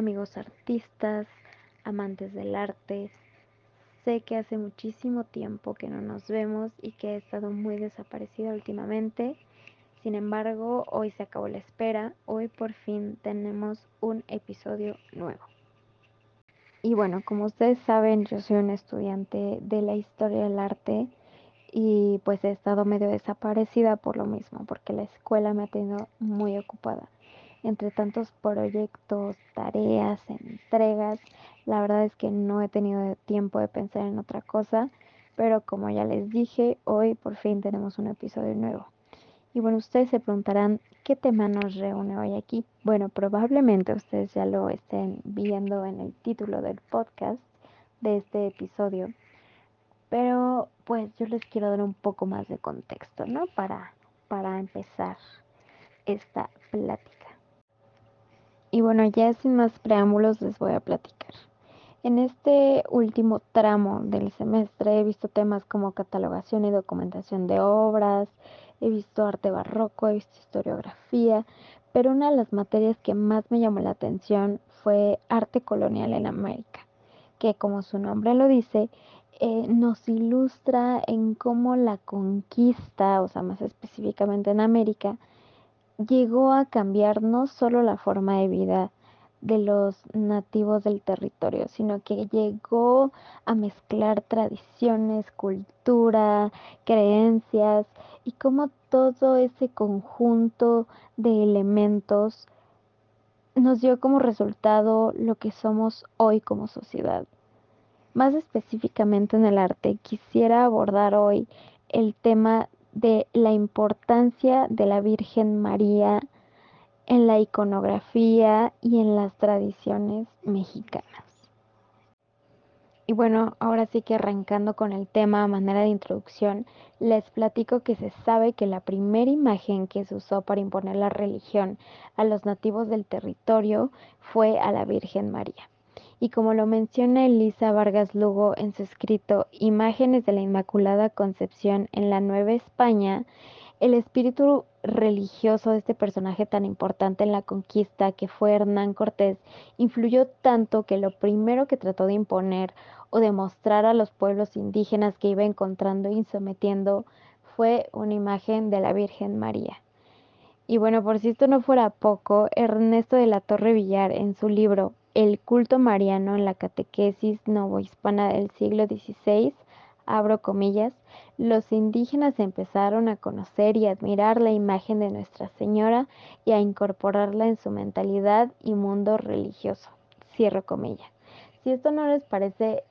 amigos artistas, amantes del arte. Sé que hace muchísimo tiempo que no nos vemos y que he estado muy desaparecida últimamente. Sin embargo, hoy se acabó la espera. Hoy por fin tenemos un episodio nuevo. Y bueno, como ustedes saben, yo soy una estudiante de la historia del arte y pues he estado medio desaparecida por lo mismo, porque la escuela me ha tenido muy ocupada. Entre tantos proyectos, tareas, entregas, la verdad es que no he tenido tiempo de pensar en otra cosa, pero como ya les dije, hoy por fin tenemos un episodio nuevo. Y bueno, ustedes se preguntarán, ¿qué tema nos reúne hoy aquí? Bueno, probablemente ustedes ya lo estén viendo en el título del podcast de este episodio, pero pues yo les quiero dar un poco más de contexto, ¿no? Para, para empezar esta plática. Y bueno, ya sin más preámbulos les voy a platicar. En este último tramo del semestre he visto temas como catalogación y documentación de obras, he visto arte barroco, he visto historiografía, pero una de las materias que más me llamó la atención fue arte colonial en América, que como su nombre lo dice, eh, nos ilustra en cómo la conquista, o sea, más específicamente en América, llegó a cambiar no solo la forma de vida de los nativos del territorio, sino que llegó a mezclar tradiciones, cultura, creencias y cómo todo ese conjunto de elementos nos dio como resultado lo que somos hoy como sociedad. Más específicamente en el arte, quisiera abordar hoy el tema de la importancia de la Virgen María en la iconografía y en las tradiciones mexicanas. Y bueno, ahora sí que arrancando con el tema a manera de introducción, les platico que se sabe que la primera imagen que se usó para imponer la religión a los nativos del territorio fue a la Virgen María y como lo menciona Elisa Vargas Lugo en su escrito Imágenes de la Inmaculada Concepción en la Nueva España, el espíritu religioso de este personaje tan importante en la conquista que fue Hernán Cortés influyó tanto que lo primero que trató de imponer o demostrar a los pueblos indígenas que iba encontrando y sometiendo fue una imagen de la Virgen María. Y bueno, por si esto no fuera poco, Ernesto de la Torre Villar en su libro el culto mariano en la catequesis novohispana del siglo XVI, abro comillas, los indígenas empezaron a conocer y admirar la imagen de Nuestra Señora y a incorporarla en su mentalidad y mundo religioso. Cierro comillas. Si esto no les parece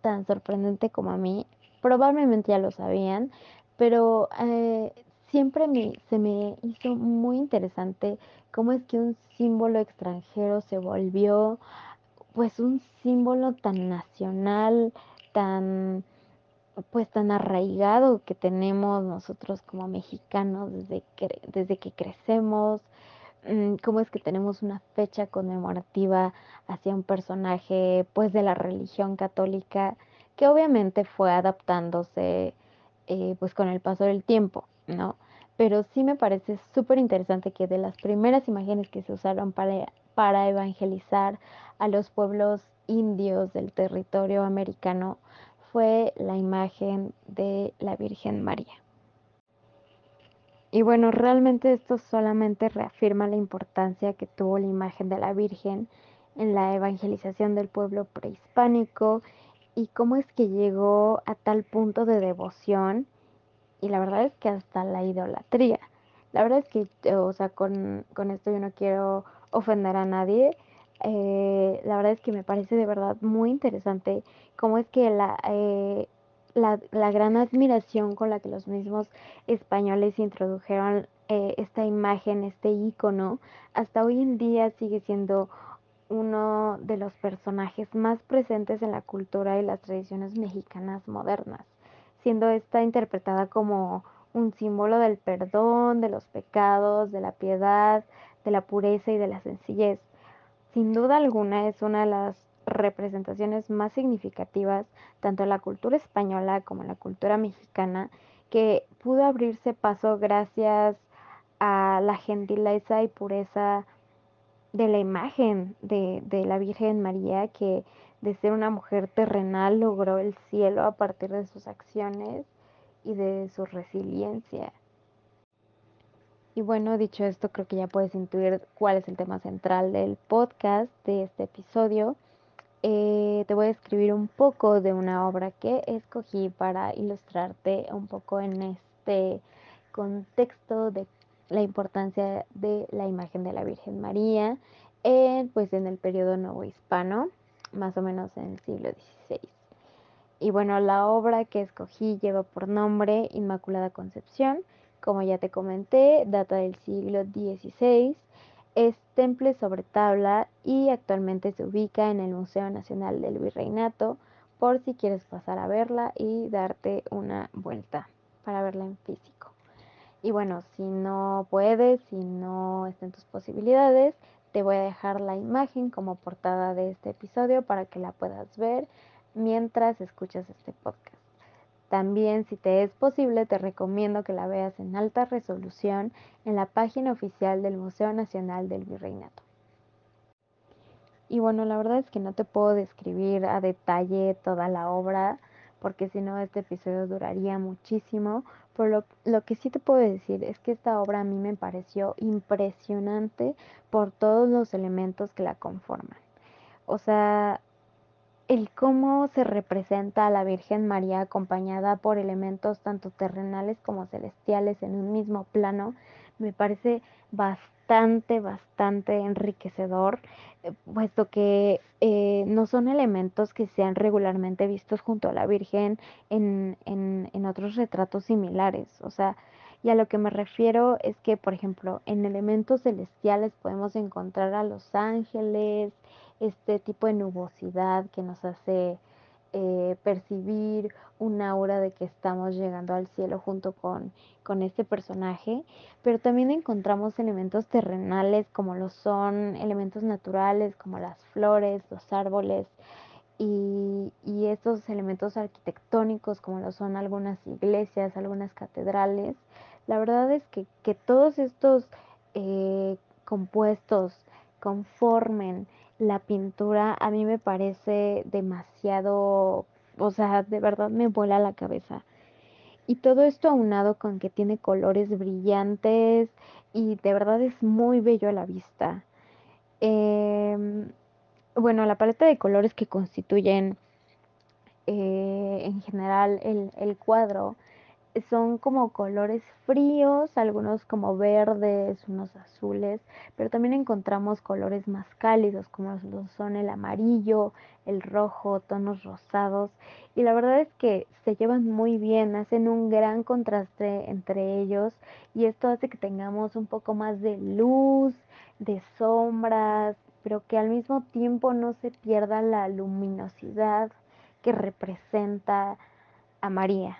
tan sorprendente como a mí, probablemente ya lo sabían, pero eh, siempre me, se me hizo muy interesante cómo es que un símbolo extranjero se volvió pues un símbolo tan nacional, tan pues tan arraigado que tenemos nosotros como mexicanos desde que, desde que crecemos, mm, cómo es que tenemos una fecha conmemorativa hacia un personaje pues de la religión católica que obviamente fue adaptándose eh, pues con el paso del tiempo, ¿no? Pero sí me parece súper interesante que de las primeras imágenes que se usaron para, para evangelizar a los pueblos indios del territorio americano fue la imagen de la Virgen María. Y bueno, realmente esto solamente reafirma la importancia que tuvo la imagen de la Virgen en la evangelización del pueblo prehispánico y cómo es que llegó a tal punto de devoción y la verdad es que hasta la idolatría. La verdad es que, o sea, con, esto yo no quiero ofender a nadie. Eh, la verdad es que me parece de verdad muy interesante cómo es que la, eh, la, la, gran admiración con la que los mismos españoles introdujeron eh, esta imagen, este icono, hasta hoy en día sigue siendo uno de los personajes más presentes en la cultura y las tradiciones mexicanas modernas siendo esta interpretada como un símbolo del perdón, de los pecados, de la piedad, de la pureza y de la sencillez. Sin duda alguna es una de las representaciones más significativas tanto en la cultura española como en la cultura mexicana que pudo abrirse paso gracias a la gentileza y pureza de la imagen de, de la Virgen María que de ser una mujer terrenal logró el cielo a partir de sus acciones y de su resiliencia. Y bueno, dicho esto, creo que ya puedes intuir cuál es el tema central del podcast de este episodio. Eh, te voy a escribir un poco de una obra que escogí para ilustrarte un poco en este contexto de la importancia de la imagen de la Virgen María en, pues, en el periodo nuevo hispano, más o menos en el siglo XVI. Y bueno, la obra que escogí lleva por nombre Inmaculada Concepción. Como ya te comenté, data del siglo XVI, es temple sobre tabla y actualmente se ubica en el Museo Nacional del Virreinato por si quieres pasar a verla y darte una vuelta para verla en físico. Y bueno, si no puedes, si no están tus posibilidades, te voy a dejar la imagen como portada de este episodio para que la puedas ver mientras escuchas este podcast. También, si te es posible, te recomiendo que la veas en alta resolución en la página oficial del Museo Nacional del Virreinato. Y bueno, la verdad es que no te puedo describir a detalle toda la obra, porque si no este episodio duraría muchísimo. Por lo, lo, que sí te puedo decir es que esta obra a mí me pareció impresionante por todos los elementos que la conforman. O sea, el cómo se representa a la Virgen María acompañada por elementos tanto terrenales como celestiales en un mismo plano, me parece bastante, bastante enriquecedor, eh, puesto que eh, no son elementos que sean regularmente vistos junto a la Virgen en, en, en otros retratos similares. O sea, y a lo que me refiero es que, por ejemplo, en elementos celestiales podemos encontrar a los ángeles, este tipo de nubosidad que nos hace eh, percibir una aura de que estamos llegando al cielo junto con, con este personaje, pero también encontramos elementos terrenales como lo son elementos naturales como las flores, los árboles y, y estos elementos arquitectónicos como lo son algunas iglesias, algunas catedrales. La verdad es que, que todos estos eh, compuestos conformen la pintura a mí me parece demasiado, o sea, de verdad me vuela la cabeza. Y todo esto aunado con que tiene colores brillantes y de verdad es muy bello a la vista. Eh, bueno, la paleta de colores que constituyen eh, en general el, el cuadro son como colores fríos, algunos como verdes, unos azules, pero también encontramos colores más cálidos como son el amarillo, el rojo, tonos rosados y la verdad es que se llevan muy bien, hacen un gran contraste entre ellos y esto hace que tengamos un poco más de luz, de sombras, pero que al mismo tiempo no se pierda la luminosidad que representa a María.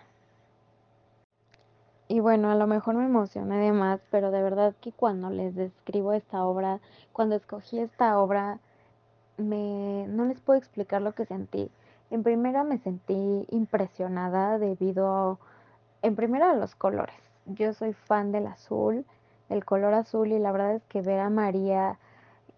Y bueno, a lo mejor me emocioné de más, pero de verdad que cuando les describo esta obra, cuando escogí esta obra, me no les puedo explicar lo que sentí. En primera me sentí impresionada debido, en primera a los colores. Yo soy fan del azul, del color azul, y la verdad es que ver a María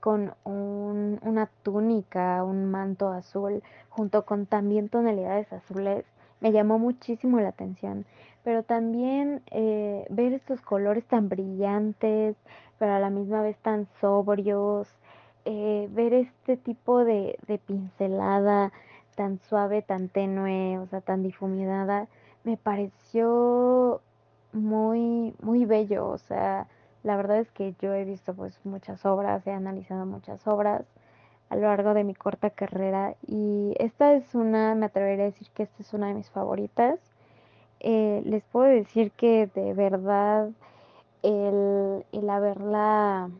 con un, una túnica, un manto azul, junto con también tonalidades azules, me llamó muchísimo la atención. Pero también eh, ver estos colores tan brillantes, pero a la misma vez tan sobrios, eh, ver este tipo de, de pincelada tan suave, tan tenue, o sea, tan difuminada, me pareció muy, muy bello, o sea, la verdad es que yo he visto pues muchas obras, he analizado muchas obras a lo largo de mi corta carrera y esta es una, me atrevería a decir que esta es una de mis favoritas eh, les puedo decir que de verdad el, el haberla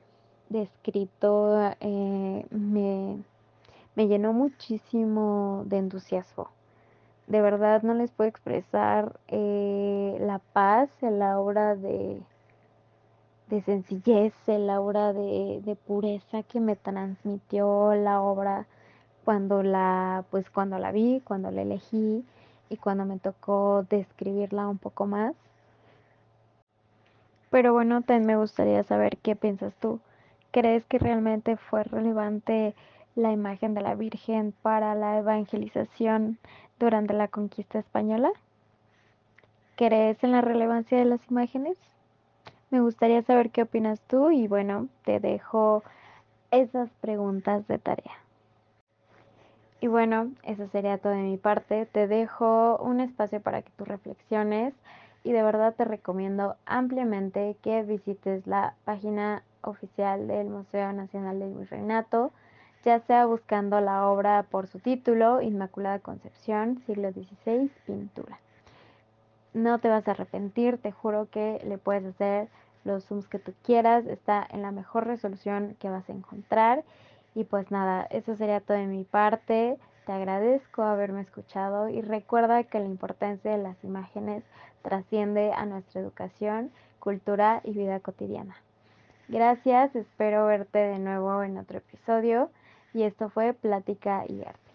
descrito eh, me, me llenó muchísimo de entusiasmo. De verdad no les puedo expresar eh, la paz, el aura de, de sencillez, el aura de, de pureza que me transmitió la obra cuando la, pues cuando la vi, cuando la elegí y cuando me tocó describirla un poco más. Pero bueno, también me gustaría saber qué piensas tú, ¿Crees que realmente fue relevante la imagen de la Virgen para la evangelización durante la conquista española? ¿Crees en la relevancia de las imágenes? Me gustaría saber qué opinas tú y bueno, te dejo esas preguntas de tarea. Y bueno, eso sería todo de mi parte. Te dejo un espacio para que tú reflexiones y de verdad te recomiendo ampliamente que visites la página oficial del Museo Nacional del Virreinato, ya sea buscando la obra por su título, Inmaculada Concepción, siglo XVI, pintura. No te vas a arrepentir, te juro que le puedes hacer los zooms que tú quieras, está en la mejor resolución que vas a encontrar. Y pues nada, eso sería todo de mi parte. Te agradezco haberme escuchado y recuerda que la importancia de las imágenes trasciende a nuestra educación, cultura y vida cotidiana. Gracias, espero verte de nuevo en otro episodio y esto fue Plática y Arte.